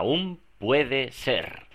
Aún puede ser.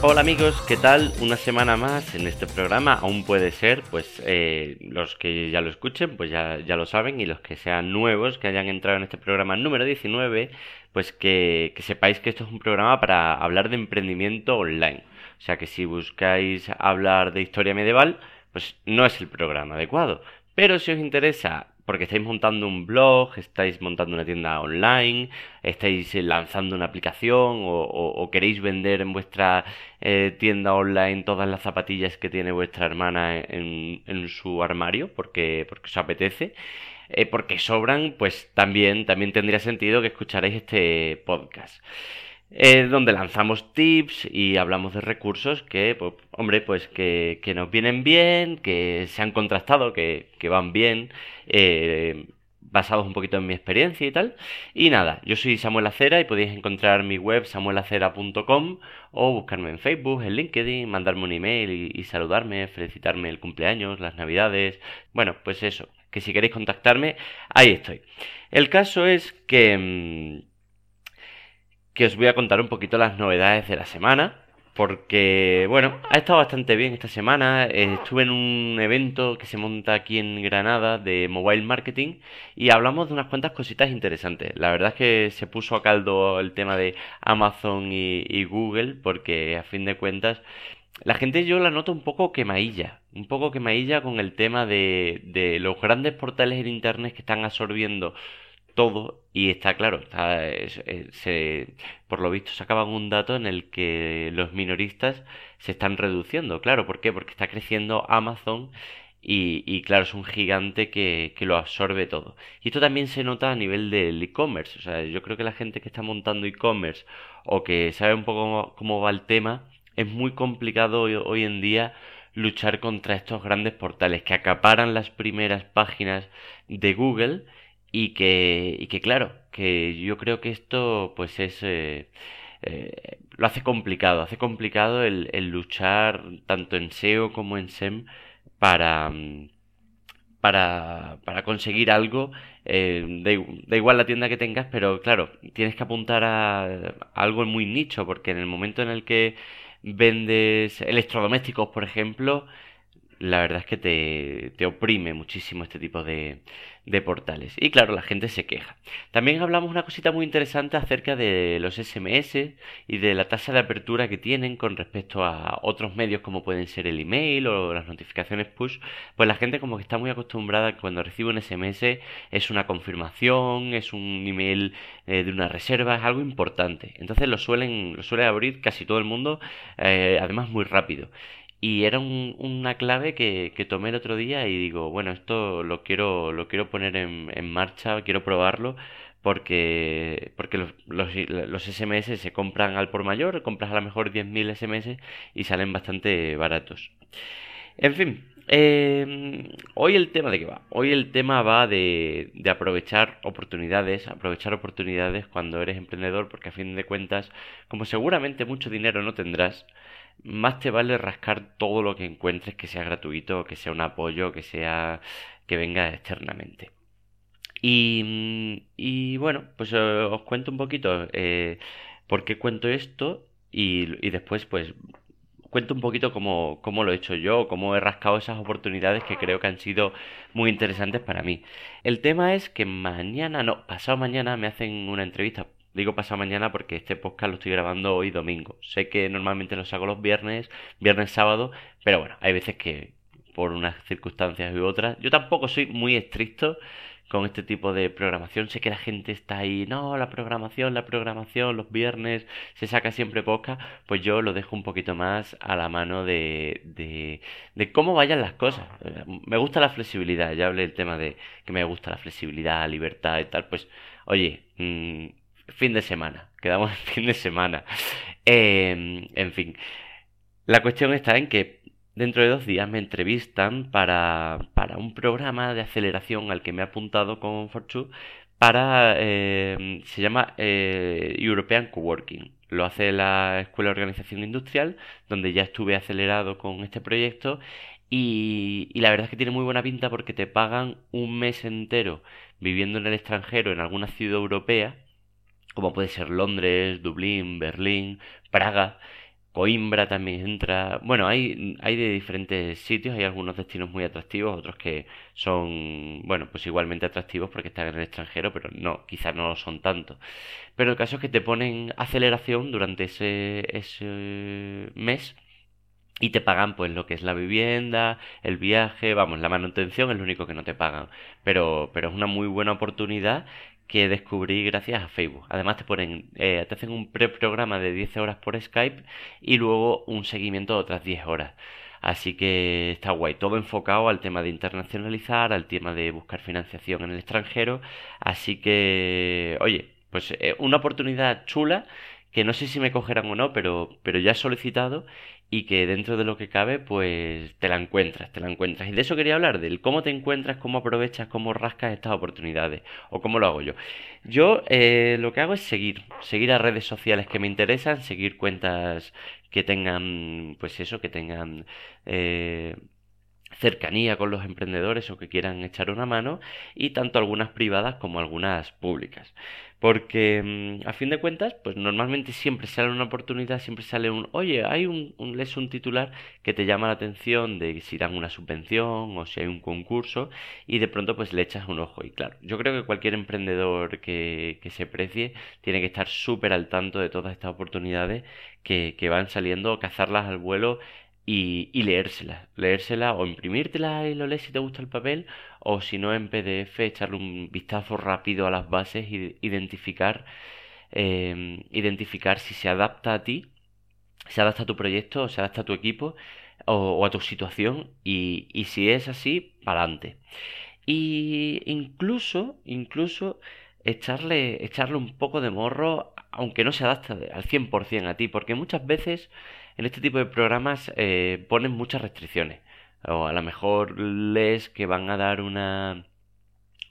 Hola amigos, ¿qué tal? Una semana más en este programa, aún puede ser, pues eh, los que ya lo escuchen, pues ya, ya, lo saben, y los que sean nuevos, que hayan entrado en este programa número 19, pues que, sepáis que esto es un programa para hablar de emprendimiento online. O sea que si buscáis hablar de historia medieval, pues no es el programa adecuado. Pero si os interesa porque estáis montando un blog, estáis montando una tienda online, estáis lanzando una aplicación o, queréis vender en vuestra eh, tienda online todas las zapatillas que tiene vuestra hermana en, su armario porque, porque os apetece. Eh, porque sobran, pues también, también tendría sentido que escucharéis este podcast. Eh, donde lanzamos tips y hablamos de recursos que, pues, hombre, pues que, que, nos vienen bien, que se han contrastado, que, que van bien, eh, basados un poquito en mi experiencia y tal. Y nada, yo soy Samuel Acera y podéis encontrar mi web samuelacera.com o buscarme en Facebook, en LinkedIn, mandarme un email y, y saludarme, felicitarme el cumpleaños, las navidades. Bueno, pues eso, que si queréis contactarme, ahí estoy. El caso es que mm, que os voy a contar un poquito las novedades de la semana. Porque, bueno, ha estado bastante bien esta semana. estuve en un evento que se monta aquí en Granada de mobile marketing y hablamos de unas cuantas cositas interesantes. La verdad es que se puso a caldo el tema de Amazon y, Google porque a fin de cuentas la gente yo la noto un poco quemailla, un poco quemailla con el tema de, de los grandes portales en internet que están absorbiendo todo y está claro, se, por lo visto sacaban un dato en el que los minoristas se están reduciendo, claro, ¿por qué? Porque está creciendo Amazon y, y claro, es un gigante que, que, lo absorbe todo. Y esto también se nota a nivel del e-commerce, o sea, yo creo que la gente que está montando e-commerce o que sabe un poco cómo, va el tema, es muy complicado hoy en día luchar contra estos grandes portales que acaparan las primeras páginas de Google y que, y que claro, que yo creo que esto pues es... Eh, eh, lo hace complicado, hace complicado el, luchar tanto en SEO como en SEM para, para, para conseguir algo. Eh, da, igual la tienda que tengas, pero claro, tienes que apuntar a, a, algo muy nicho, porque en el momento en el que vendes electrodomésticos, por ejemplo, la verdad es que te, te oprime muchísimo este tipo de, de portales. Y claro, la gente se queja. También hablamos una cosita muy interesante acerca de los SMS y de la tasa de apertura que tienen con respecto a otros medios como pueden ser el email o las notificaciones push. Pues la gente como que está muy acostumbrada que cuando recibe un SMS es una confirmación, es un email eh, de una reserva, es algo importante. Entonces lo suelen, lo suele abrir casi todo el mundo, eh, además muy rápido. Y era un, una clave que, tomé el otro día y digo, bueno, esto lo quiero, lo quiero poner en, en marcha, quiero probarlo, porque, porque los, SMS se compran al por mayor, compras a lo mejor 10.000 SMS y salen bastante baratos. En fin, eh, hoy el tema de qué va. Hoy el tema va de, de aprovechar oportunidades, aprovechar oportunidades cuando eres emprendedor, porque a fin de cuentas, como seguramente mucho dinero no tendrás, más te vale rascar todo lo que encuentres que sea gratuito, que sea un apoyo, que sea que venga externamente. Y, y bueno, pues eh, os cuento un poquito eh, por qué cuento esto y, y, después pues cuento un poquito cómo, cómo lo he hecho yo, cómo he rascado esas oportunidades que creo que han sido muy interesantes para mí. El tema es que mañana, no, pasado mañana me hacen una entrevista Digo pasado mañana porque este podcast lo estoy grabando hoy domingo. Sé que normalmente los hago los viernes, viernes, sábado, pero bueno, hay veces que por unas circunstancias u otras. Yo tampoco soy muy estricto con este tipo de programación. Sé que la gente está ahí, no, la programación, la programación, los viernes se saca siempre podcast. Pues yo lo dejo un poquito más a la mano de, de, de cómo vayan las cosas. Me gusta la flexibilidad, ya hablé del tema de que me gusta la flexibilidad, libertad y tal. Pues, oye, mmm, fin de semana. Quedamos en fin de semana. Eh, en fin. La cuestión está en que dentro de dos días me entrevistan para, para un programa de aceleración al que me he apuntado con Fortune para... Eh, se llama eh, European Coworking. lo hace la Escuela de Organización Industrial, donde ya estuve acelerado con este proyecto y, y, la verdad es que tiene muy buena pinta porque te pagan un mes entero viviendo en el extranjero, en alguna ciudad europea, como puede ser Londres, Dublín, Berlín, Praga, Coimbra también entra. Bueno, hay, hay de diferentes sitios, hay algunos destinos muy atractivos, otros que son, bueno, pues igualmente atractivos porque están en el extranjero, pero no, quizás no lo son tanto. Pero el caso es que te ponen aceleración durante ese, ese mes y te pagan pues lo que es la vivienda, el viaje, vamos, la manutención es lo único que no te pagan. Pero, pero es una muy buena oportunidad que descubrí gracias a Facebook. Además te ponen, eh, te hacen un preprograma de 10 horas por Skype y luego un seguimiento de otras 10 horas. Así que está guay, todo enfocado al tema de internacionalizar, al tema de buscar financiación en el extranjero. Así que, oye, pues eh, una oportunidad chula que no sé si me cogerán o no, pero, pero ya he solicitado y que dentro de lo que cabe, pues te la encuentras, te la encuentras. Y de eso quería hablar, del cómo te encuentras, cómo aprovechas, cómo rascas estas oportunidades, o cómo lo hago yo. Yo eh, lo que hago es seguir, seguir a redes sociales que me interesan, seguir cuentas que tengan, pues eso, que tengan... Eh, cercanía con los emprendedores o que quieran echar una mano y tanto algunas privadas como algunas públicas. Porque mm, a fin de cuentas, pues normalmente siempre sale una oportunidad, siempre sale un, oye, hay un, un, lees un titular que te llama la atención de si dan una subvención o si hay un concurso y de pronto pues le echas un ojo. Y claro, yo creo que cualquier emprendedor que, que se precie tiene que estar súper al tanto de todas estas oportunidades que, que van saliendo, cazarlas al vuelo y, y leérsela, leérsela o imprimírtela y lo lees si te gusta el papel o si no en PDF echarle un vistazo rápido a las bases y identificar eh, identificar si se adapta a ti, se adapta a tu proyecto, se adapta a tu equipo o, o a tu situación y, y si es así, para adelante. Y incluso, incluso echarle, echarle un poco de morro, aunque no se adapte al 100% a ti, porque muchas veces en este tipo de programas eh, ponen muchas restricciones. O a lo mejor lees que van a dar una,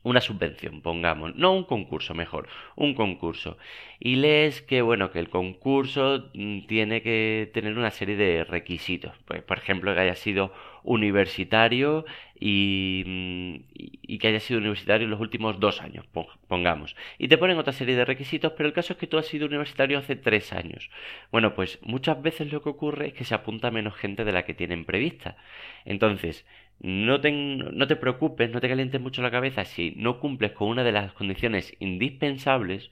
una subvención, pongamos, no un concurso, mejor, un concurso. Y lees que, bueno, que el concurso mm, tiene que tener una serie de requisitos. Pues, por ejemplo, que haya sido universitario y, mm, y, que haya sido universitario en los últimos dos años, pongamos. Y te ponen otra serie de requisitos, pero el caso es que tú has sido universitario hace tres años. Bueno, pues muchas veces lo que ocurre es que se apunta menos gente de la que tienen prevista. Entonces, no te, no te preocupes, no te calientes mucho la cabeza si no cumples con una de las condiciones indispensables,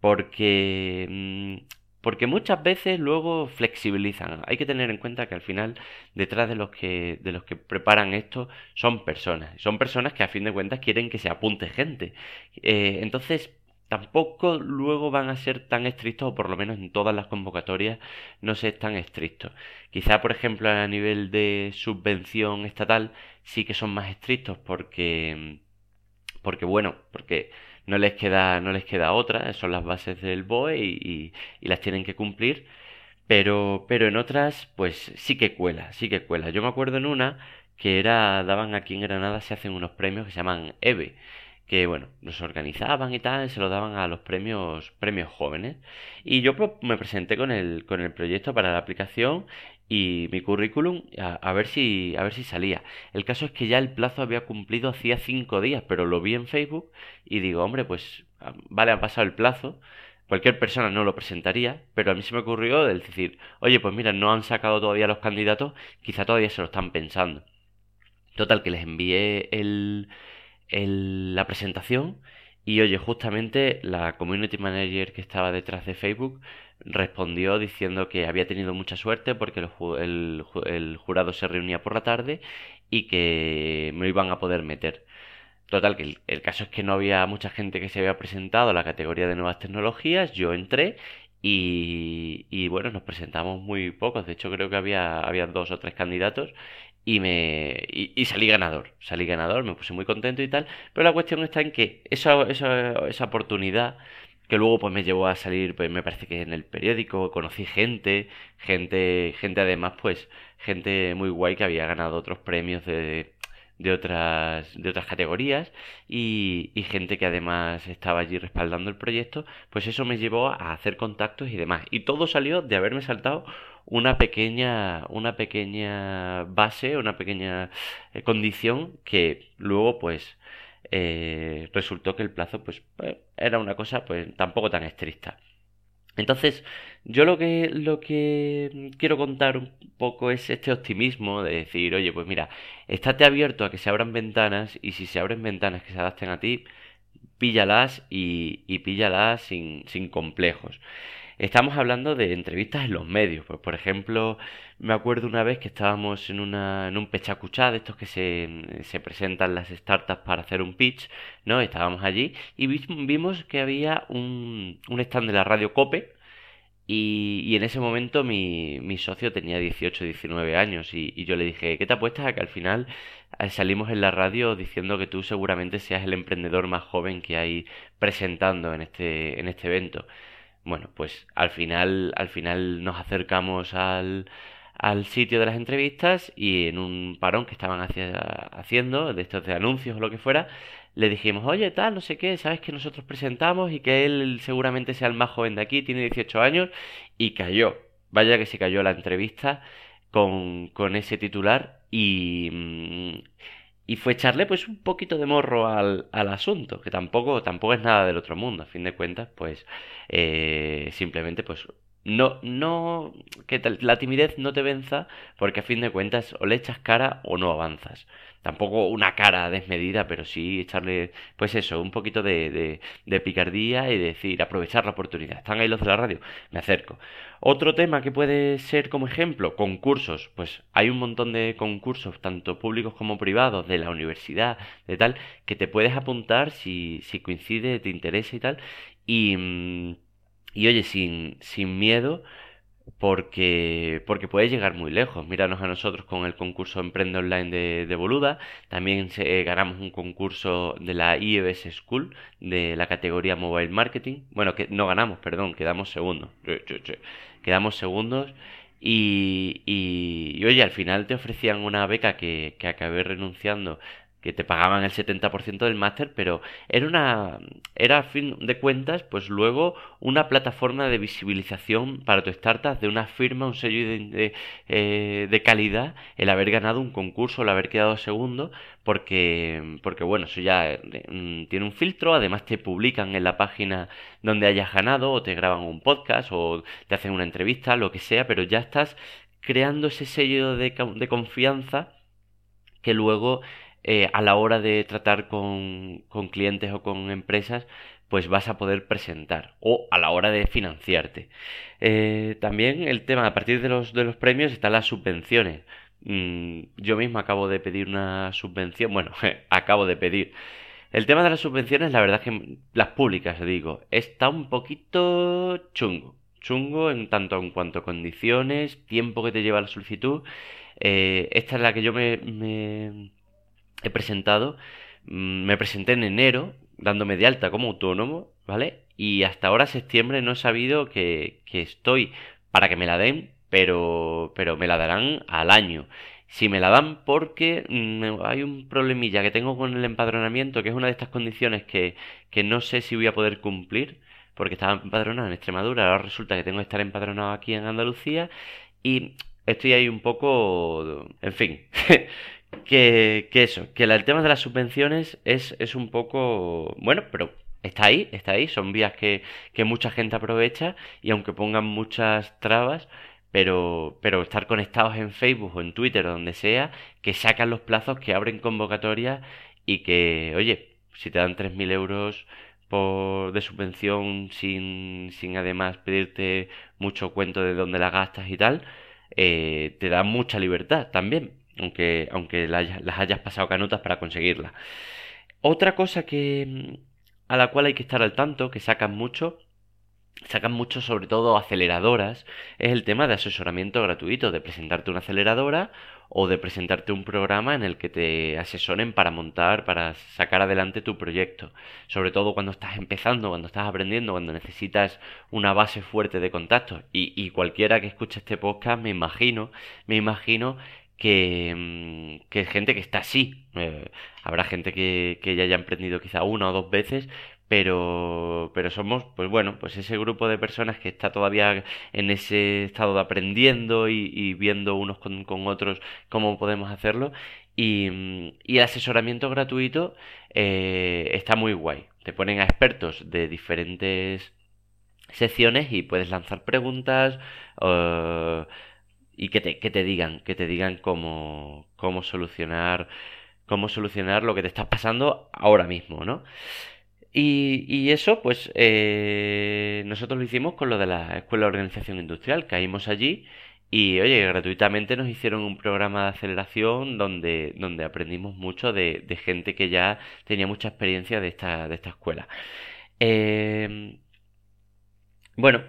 porque mm, porque muchas veces luego flexibilizan. Hay que tener en cuenta que al final detrás de los que de los que preparan esto son personas. Son personas que a fin de cuentas quieren que se apunte gente. Eh, entonces tampoco luego van a ser tan estrictos, o por lo menos en todas las convocatorias no se tan estrictos. Quizá, por ejemplo, a nivel de subvención estatal sí que son más estrictos porque porque bueno, porque no les queda, no les queda otra, son las bases del BOE y, y, las tienen que cumplir, pero, pero en otras, pues sí que cuela, sí que cuela. Yo me acuerdo en una que era, daban aquí en Granada, se hacen unos premios que se llaman EVE, que bueno, nos organizaban y tal, se lo daban a los premios, premios jóvenes. Y yo pues, me presenté con el, con el proyecto para la aplicación y mi currículum a, ver si a ver si salía. El caso es que ya el plazo había cumplido hacía cinco días, pero lo vi en Facebook y digo, hombre, pues vale, ha pasado el plazo. Cualquier persona no lo presentaría, pero a mí se me ocurrió el decir, oye, pues mira, no han sacado todavía los candidatos, quizá todavía se lo están pensando. Total, que les envié el, la presentación y oye, justamente la community manager que estaba detrás de Facebook respondió diciendo que había tenido mucha suerte porque el, el, jurado se reunía por la tarde y que me iban a poder meter. Total, que el, caso es que no había mucha gente que se había presentado a la categoría de nuevas tecnologías, yo entré y, y bueno, nos presentamos muy pocos, de hecho creo que había, había dos o tres candidatos y me y, salí ganador, salí ganador, me puse muy contento y tal, pero la cuestión está en que esa, esa, esa oportunidad que luego pues me llevó a salir, pues me parece que en el periódico conocí gente, gente, gente además pues, gente muy guay que había ganado otros premios de, de otras, de otras categorías y, y, gente que además estaba allí respaldando el proyecto, pues eso me llevó a hacer contactos y demás. Y todo salió de haberme saltado una pequeña, una pequeña base, una pequeña eh, condición que luego pues eh, resultó que el plazo pues eh, era una cosa pues tampoco tan estricta. Entonces, yo lo que, lo que quiero contar un poco es este optimismo de decir, oye, pues mira, estate abierto a que se abran ventanas y si se abren ventanas que se adapten a ti, píllalas y, y píllalas sin, sin complejos. Estamos hablando de entrevistas en los medios. Pues, por ejemplo, me acuerdo una vez que estábamos en, una, en un pechacuchá de estos que se, se presentan las startups para hacer un pitch, ¿no? Estábamos allí y vimos que había un, un stand de la radio Cope, y, y, en ese momento mi, mi socio tenía 18, 19 años y, y, yo le dije, ¿qué te apuestas a que al final eh, salimos en la radio diciendo que tú seguramente seas el emprendedor más joven que hay presentando en este, en este evento? Bueno, pues al final, al final nos acercamos al, al sitio de las entrevistas y en un parón que estaban haciendo, de estos de anuncios o lo que fuera, le dijimos, oye, tal, no sé qué, sabes que nosotros presentamos y que él seguramente sea el más joven de aquí, tiene 18 años, y cayó. Vaya que se cayó la entrevista con, con ese titular y, mm, y fue echarle pues un poquito de morro al, al, asunto, que tampoco, tampoco es nada del otro mundo, a fin de cuentas, pues eh, simplemente pues no, no, que la timidez no te venza, porque a fin de cuentas o le echas cara o no avanzas tampoco una cara desmedida, pero sí echarle, pues eso, un poquito de, de, picardía y decir, aprovechar la oportunidad. Están ahí los de la radio, me acerco. Otro tema que puede ser como ejemplo, concursos. Pues hay un montón de concursos, tanto públicos como privados, de la universidad, de tal, que te puedes apuntar si, si coincide, te interesa y tal. Y, mm, y oye, sin, sin miedo porque, porque puede llegar muy lejos. Míranos a nosotros con el concurso Emprende Online de, de Boluda. También ganamos un concurso de la IEBS School de la categoría Mobile Marketing. Bueno, que no ganamos, perdón, quedamos segundos. Quedamos segundos. Y, y, y, oye, al final te ofrecían una beca que, que acabé renunciando que te pagaban el 70% del máster, pero era una era a fin de cuentas, pues luego una plataforma de visibilización para tu startup de una firma, un sello de, eh, de, calidad, el haber ganado un concurso, el haber quedado segundo, porque porque bueno, eso ya mm, tiene un filtro, además te publican en la página donde hayas ganado o te graban un podcast o te hacen una entrevista, lo que sea, pero ya estás creando ese sello de, de confianza que luego eh, a la hora de tratar con, con clientes o con empresas, pues vas a poder presentar o a la hora de financiarte. Eh, también el tema, a partir de los, de los premios están las subvenciones. Mm, yo mismo acabo de pedir una subvención, bueno, acabo de pedir. El tema de las subvenciones, la verdad es que las públicas, digo, está un poquito chungo. Chungo en tanto en cuanto a condiciones, tiempo que te lleva la solicitud. Eh, esta es la que yo me, me he presentado, mm, me presenté en enero, dándome de alta como autónomo, ¿vale? Y hasta ahora, septiembre, no he sabido que, que estoy para que me la den, pero, pero me la darán al año. Si me la dan porque mm, hay un problemilla que tengo con el empadronamiento, que es una de estas condiciones que, que no sé si voy a poder cumplir, porque estaba empadronado en Extremadura, ahora resulta que tengo que estar empadronado aquí en Andalucía, y estoy ahí un poco, en fin, que, eso, que el tema de las subvenciones es, es un poco, bueno, pero está ahí, está ahí, son vías que, que mucha gente aprovecha y aunque pongan muchas trabas, pero, pero estar conectados en Facebook o en Twitter o donde sea, que sacan los plazos, que abren convocatorias y que, oye, si te dan 3.000 euros por, de subvención sin, sin además pedirte mucho cuento de dónde la gastas y tal, eh, te da mucha libertad también aunque, aunque las hayas pasado canutas para conseguirla. Otra cosa que a la cual hay que estar al tanto, que sacan mucho, sacan mucho sobre todo aceleradoras, es el tema de asesoramiento gratuito, de presentarte una aceleradora o de presentarte un programa en el que te asesoren para montar, para sacar adelante tu proyecto. Sobre todo cuando estás empezando, cuando estás aprendiendo, cuando necesitas una base fuerte de contactos. Y, y cualquiera que escuche este podcast, me imagino, me imagino que, mm, que gente que está así. Eh, habrá gente que, que ya haya emprendido quizá una o dos veces, pero, pero somos, pues bueno, pues ese grupo de personas que está todavía en ese estado de aprendiendo y, viendo unos con, otros cómo podemos hacerlo. Y, y el asesoramiento gratuito eh, está muy guay. Te ponen a expertos de diferentes secciones y puedes lanzar preguntas y que te, que te digan, que te digan cómo, cómo solucionar cómo solucionar lo que te está pasando ahora mismo, ¿no? Y, y eso, pues, eh, nosotros lo hicimos con lo de la Escuela de Organización Industrial. Caímos allí y, oye, gratuitamente nos hicieron un programa de aceleración donde, donde aprendimos mucho de, gente que ya tenía mucha experiencia de esta, de esta escuela. Eh, bueno,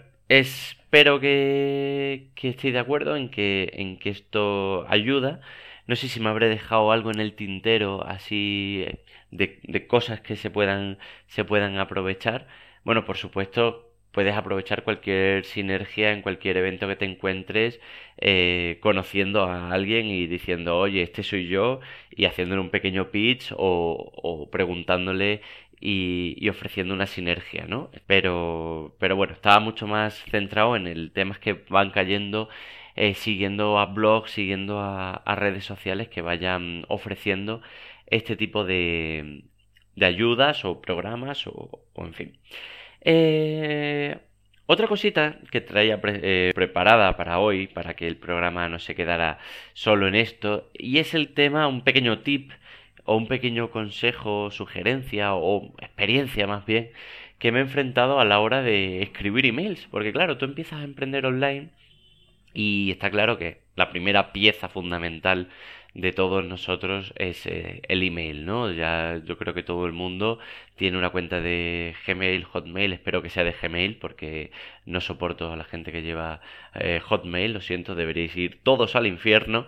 espero que, que de acuerdo en que, en que esto ayuda. No sé si me habré dejado algo en el tintero así de, cosas que se puedan, se puedan aprovechar. Bueno, por supuesto, puedes aprovechar cualquier sinergia en cualquier evento que te encuentres eh, conociendo a alguien y diciendo, oye, este soy yo, y haciéndole un pequeño pitch o, o preguntándole y, ofreciendo una sinergia, ¿no? Pero, pero bueno, estaba mucho más centrado en el temas que van cayendo, eh, siguiendo a blogs, siguiendo a, a redes sociales que vayan ofreciendo este tipo de, de ayudas o programas o, en fin. Eh, otra cosita que traía eh, preparada para hoy, para que el programa no se quedara solo en esto, y es el tema, un pequeño tip o un pequeño consejo, sugerencia o experiencia más bien, que me he enfrentado a la hora de escribir emails. Porque claro, tú empiezas a emprender online y está claro que la primera pieza fundamental de todos nosotros es eh, el email, ¿no? Ya yo creo que todo el mundo tiene una cuenta de Gmail, Hotmail, espero que sea de Gmail porque no soporto a la gente que lleva eh, Hotmail, lo siento, deberíais ir todos al infierno.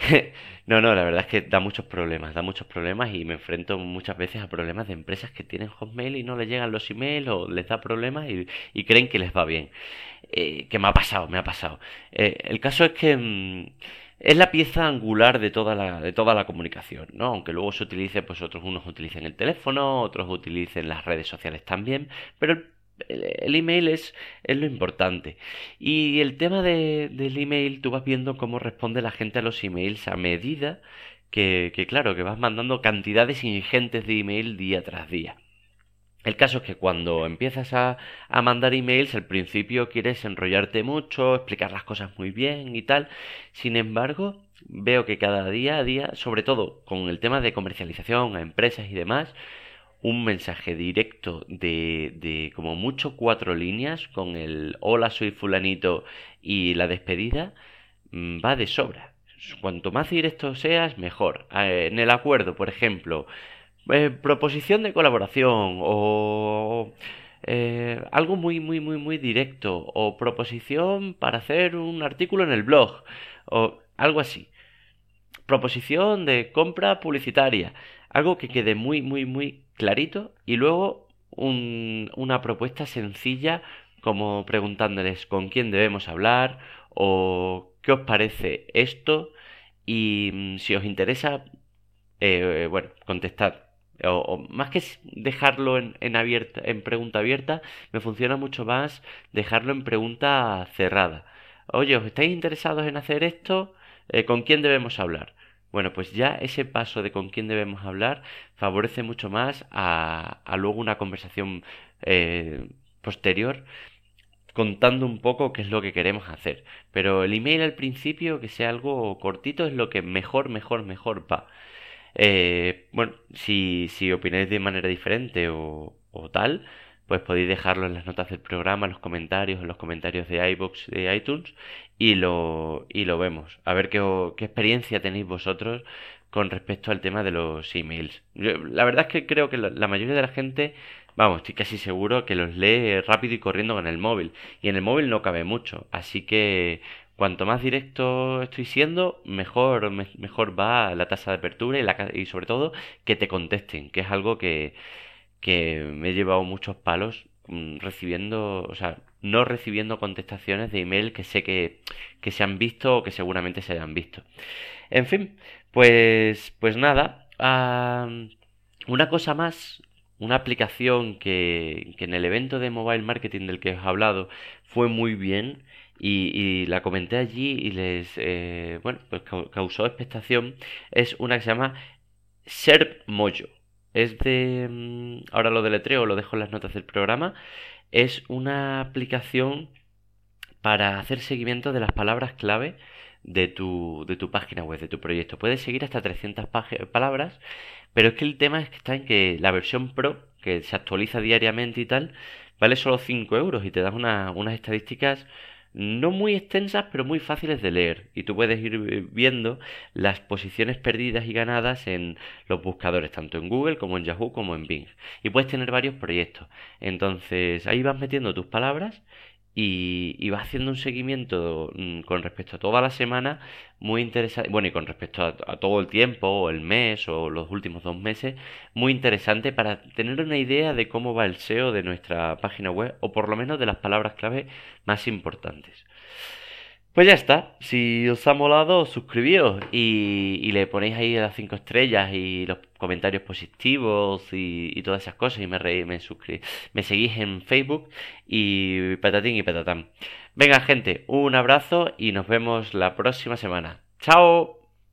no, no, la verdad es que da muchos problemas, da muchos problemas y me enfrento muchas veces a problemas de empresas que tienen Hotmail y no les llegan los emails o les da problemas y, creen que les va bien. Eh, que me ha pasado, me ha pasado. el caso es que... Mm, es la pieza angular de toda la, de toda la comunicación, ¿no? Aunque luego se utilice, pues otros unos utilicen el teléfono, otros utilicen las redes sociales también, pero el, email es, es, lo importante. Y el tema de, del email, tú vas viendo cómo responde la gente a los emails a medida que, que claro, que vas mandando cantidades ingentes de email día tras día. El caso es que cuando empiezas a, a, mandar emails, al principio quieres enrollarte mucho, explicar las cosas muy bien y tal. Sin embargo, veo que cada día a día, sobre todo con el tema de comercialización a empresas y demás, un mensaje directo de, de como mucho cuatro líneas con el hola soy fulanito y la despedida mm, va de sobra. Cuanto más directo seas, mejor. Eh, en el acuerdo, por ejemplo, eh, proposición de colaboración o eh, algo muy, muy, muy, muy directo o proposición para hacer un artículo en el blog o algo así. Proposición de compra publicitaria. Algo que quede muy, muy, muy clarito y luego una propuesta sencilla como preguntándoles con quién debemos hablar o qué os parece esto y mm, si os interesa, eh, bueno, contestad o, más que dejarlo en, en, en pregunta abierta, me funciona mucho más dejarlo en pregunta cerrada. Oye, ¿os estáis interesados en hacer esto? Eh, ¿Con quién debemos hablar? Bueno, pues ya ese paso de con quién debemos hablar favorece mucho más a, a luego una conversación eh, posterior contando un poco qué es lo que queremos hacer. Pero el email al principio, que sea algo cortito, es lo que mejor, mejor, mejor va. Eh, bueno, si, si opináis de manera diferente o, o, tal, pues podéis dejarlo en las notas del programa, en los comentarios, en los comentarios de iBox, de iTunes, y lo, y lo vemos. A ver qué, qué experiencia tenéis vosotros con respecto al tema de los emails. la verdad es que creo que la, la mayoría de la gente, vamos, estoy casi seguro que los lee rápido y corriendo con el móvil. Y en el móvil no cabe mucho. Así que cuanto más directo estoy siendo, mejor, mejor va la tasa de apertura y, la, y sobre todo que te contesten, que es algo que, que me he llevado muchos palos mm, recibiendo, o sea, no recibiendo contestaciones de email que sé que, que se han visto o que seguramente se hayan visto. En fin, pues, pues nada, una cosa más, una aplicación que, que en el evento de mobile marketing del que os he hablado fue muy bien y, la comenté allí y les, eh, bueno, pues causó expectación, es una que se llama Serp Mojo. Es de, mm, ahora lo deletreo, lo dejo en las notas del programa, es una aplicación para hacer seguimiento de las palabras clave de tu, de tu página web, de tu proyecto. Puedes seguir hasta 300 palabras, pero es que el tema es que está en que la versión Pro, que se actualiza diariamente y tal, vale solo 5 euros y te das unas estadísticas no muy extensas, pero muy fáciles de leer. Y tú puedes ir viendo las posiciones perdidas y ganadas en los buscadores, tanto en Google como en Yahoo como en Bing. Y puedes tener varios proyectos. Entonces ahí vas metiendo tus palabras y, va haciendo un seguimiento mm, con respecto a toda la semana muy interesante, bueno, y con respecto a, todo el tiempo, o el mes, o los últimos dos meses, muy interesante para tener una idea de cómo va el SEO de nuestra página web, o por lo menos de las palabras clave más importantes. Pues ya está, si os ha molado, suscribíos y, le ponéis ahí las 5 estrellas y los comentarios positivos y, todas esas cosas y me, re, me, me seguís en Facebook y patatín y patatán. Venga gente, un abrazo y nos vemos la próxima semana. ¡Chao!